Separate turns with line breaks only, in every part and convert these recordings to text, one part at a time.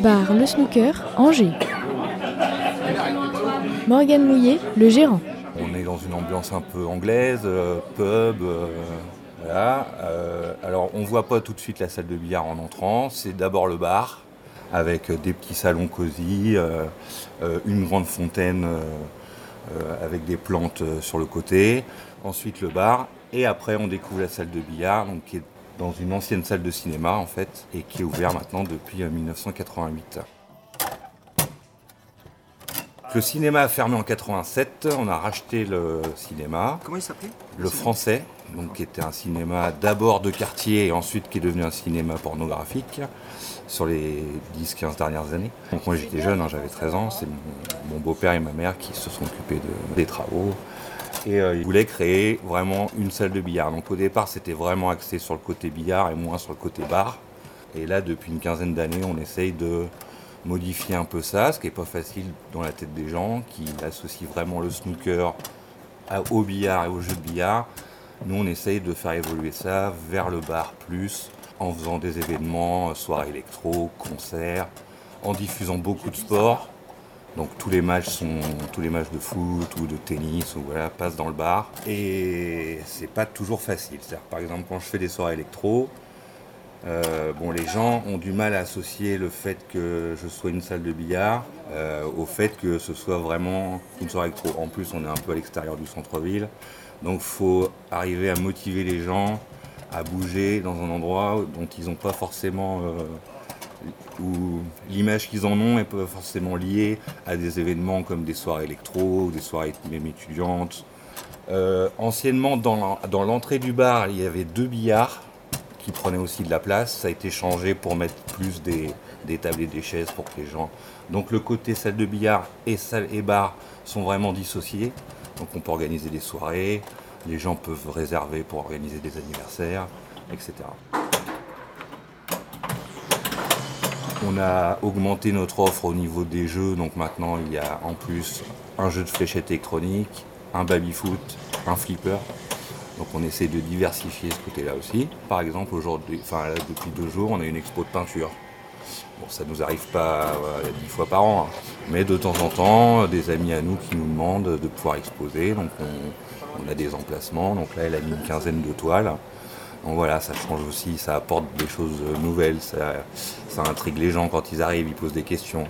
Bar Le Snooker, Angers. Morgane Mouillet, le gérant.
On est dans une ambiance un peu anglaise, euh, pub, euh. Euh, alors on voit pas tout de suite la salle de billard en entrant, c'est d'abord le bar, avec des petits salons cosy, une grande fontaine avec des plantes sur le côté, ensuite le bar, et après on découvre la salle de billard, qui est dans une ancienne salle de cinéma en fait, et qui est ouverte maintenant depuis euh, 1988. Le cinéma a fermé en 87, on a racheté le cinéma,
Comment il s'appelait
le français, donc qui était un cinéma d'abord de quartier et ensuite qui est devenu un cinéma pornographique sur les 10-15 dernières années. Donc moi j'étais jeune, hein, j'avais 13 ans, c'est mon, mon beau-père et ma mère qui se sont occupés de- des travaux. Et euh, ils voulaient créer vraiment une salle de billard. Donc au départ c'était vraiment axé sur le côté billard et moins sur le côté bar. Et là depuis une quinzaine d'années on essaye de modifier un peu ça, ce qui n'est pas facile dans la tête des gens, qui associent vraiment le snooker au billard et au jeu de billard. Nous, on essaye de faire évoluer ça vers le bar plus, en faisant des événements, euh, soirées électro, concerts, en diffusant beaucoup de sports. Donc tous les matchs sont tous les matchs de foot ou de tennis ou voilà passent dans le bar et c'est pas toujours facile. Par exemple quand je fais des soirées électro, euh, les gens ont du mal à associer le fait que je sois une salle de billard euh, au fait que ce soit vraiment une soirée électro. En plus, on est un peu à l'extérieur du centre-ville, donc faut arriver à motiver les gens à bouger dans un endroit dont ils n'ont pas forcément euh, où l'image qu'ils en ont n'est pas forcément liée à des événements comme des soirées électro des soirées même étudiantes. Euh, anciennement, dans dans l'entrée du bar, il y avait deux billards qui prenaient aussi de la place. Ça a été changé pour mettre plus des, des tables et des chaises pour que les gens. Donc le côté salle de billard et salle et bar sont vraiment dissociés. Donc on peut organiser des soirées, les gens peuvent réserver pour organiser des anniversaires, etc. On a augmenté notre offre au niveau des jeux, donc maintenant il y a en plus un jeu de fléchettes électronique, un baby-foot, un flipper. Donc on essaie de diversifier ce côté-là aussi. Par exemple, aujourd'hui, depuis deux jours, on a une expo de peinture. Bon, ça nous arrive pas dix fois par an, hein. mais de temps en temps, des amis à nous qui nous demandent de pouvoir exposer. Donc on, on a des emplacements. Donc là, elle a mis une quinzaine de toiles. Donc voilà, ça change aussi, ça apporte des choses nouvelles, ça, intrigue les gens quand ils arrivent, ils posent des questions.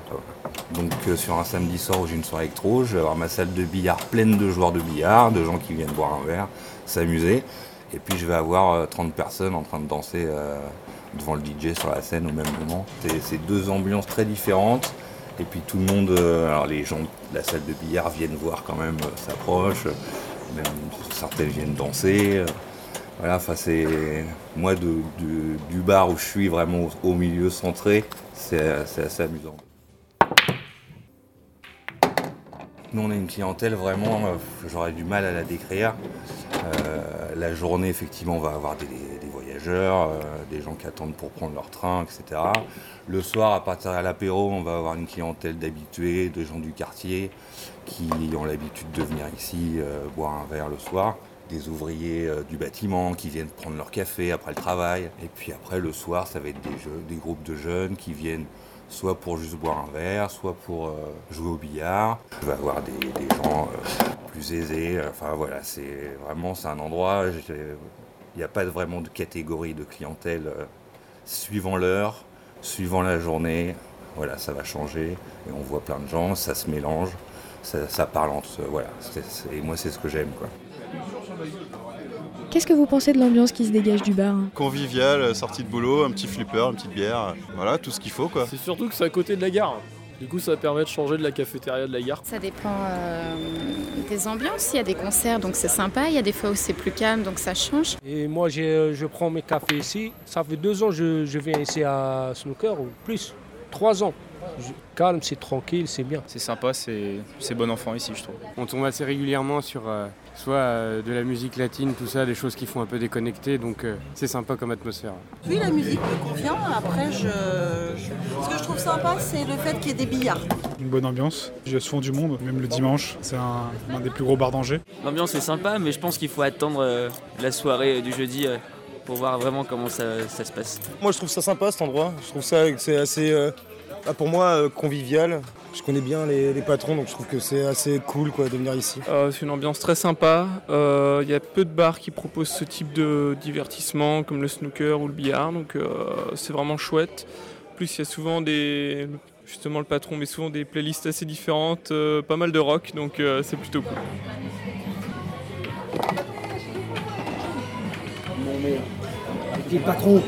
Donc euh, sur un samedi soir où j'ai une soirée électro, je vais avoir ma salle de billard pleine de joueurs de billard, de gens qui viennent boire un verre, s'amuser. Et puis je vais avoir euh, 30 personnes en train de danser euh, devant le DJ sur la scène au même moment. C'est- deux ambiances très différentes. Et puis tout le monde, euh, alors les gens de la salle de billard viennent voir quand même, euh, s'approchent, même certaines viennent danser. Voilà, enfin c'est moi du bar où je suis vraiment au, milieu centré, c'est assez amusant. Nous on a une clientèle vraiment, euh, j'aurais du mal à la décrire. Euh, la journée effectivement on va avoir des, voyageurs, euh, des gens qui attendent pour prendre leur train, etc. Le soir à partir de l'apéro on va avoir une clientèle d'habitués, de gens du quartier qui ont l'habitude de venir ici boire un verre le soir des ouvriers euh, du bâtiment qui viennent prendre leur café après le travail. Et puis après, le soir, ça va être des, groupes de jeunes qui viennent soit pour juste boire un verre, soit pour euh, jouer au billard. Je vais avoir des, gens euh, plus aisés. Enfin voilà, c'est vraiment c'est un endroit. Il n'y a pas vraiment de catégorie de clientèle suivant l'heure, suivant la journée. Voilà, ça va changer et on voit plein de gens, ça se mélange, ça, parle entre. Voilà, et moi c'est ce que j'aime quoi.
Qu'est-ce que vous pensez de l'ambiance qui se dégage du bar
Convivial, euh, sortie de boulot, un petit flipper, une petite bière, euh, voilà, tout ce qu'il faut quoi.
C'est surtout que c'est à côté de la gare. Du coup, ça permet de changer de la cafétéria de la gare.
Ça dépend euh, des ambiances. Il y a des concerts, donc c'est sympa. Il y a des fois où c'est plus calme, donc ça change.
Et moi, j'ai- je prends mes cafés ici. Ça fait deux ans que je, je viens ici à Snooker, ou plus. Trois ans. Calme, c'est tranquille, c'est bien.
C'est sympa, c'est c'est bon enfant ici, je trouve.
On tombe assez régulièrement sur euh, soit euh, de la musique latine, tout ça, des choses qui font un peu déconnecter, donc euh, c'est sympa comme atmosphère.
Oui, la musique me convient. Après, je, ce que je trouve sympa, c'est le fait qu'il y ait des billards.
Une bonne ambiance. Il y a souvent du monde, même le dimanche. C'est un, un des plus gros bars d'Angers.
L'ambiance est sympa, mais je pense qu'il faut attendre euh, la soirée du jeudi euh,
pour voir vraiment comment ça, ça, se passe.
Moi je trouve ça sympa cet endroit, je trouve ça c'est assez, euh, pour moi, euh, convivial. Je connais bien les, les, patrons donc je trouve que c'est assez cool quoi, de venir ici.
Euh, c'est une ambiance très sympa, il y a peu de bars qui proposent ce type de divertissement comme le snooker ou le billard, donc c'est vraiment chouette. En plus il y a souvent des... Justement le patron met souvent des playlists assez différentes, pas mal de rock, donc c'est plutôt cool.
Mais, avec les patrons.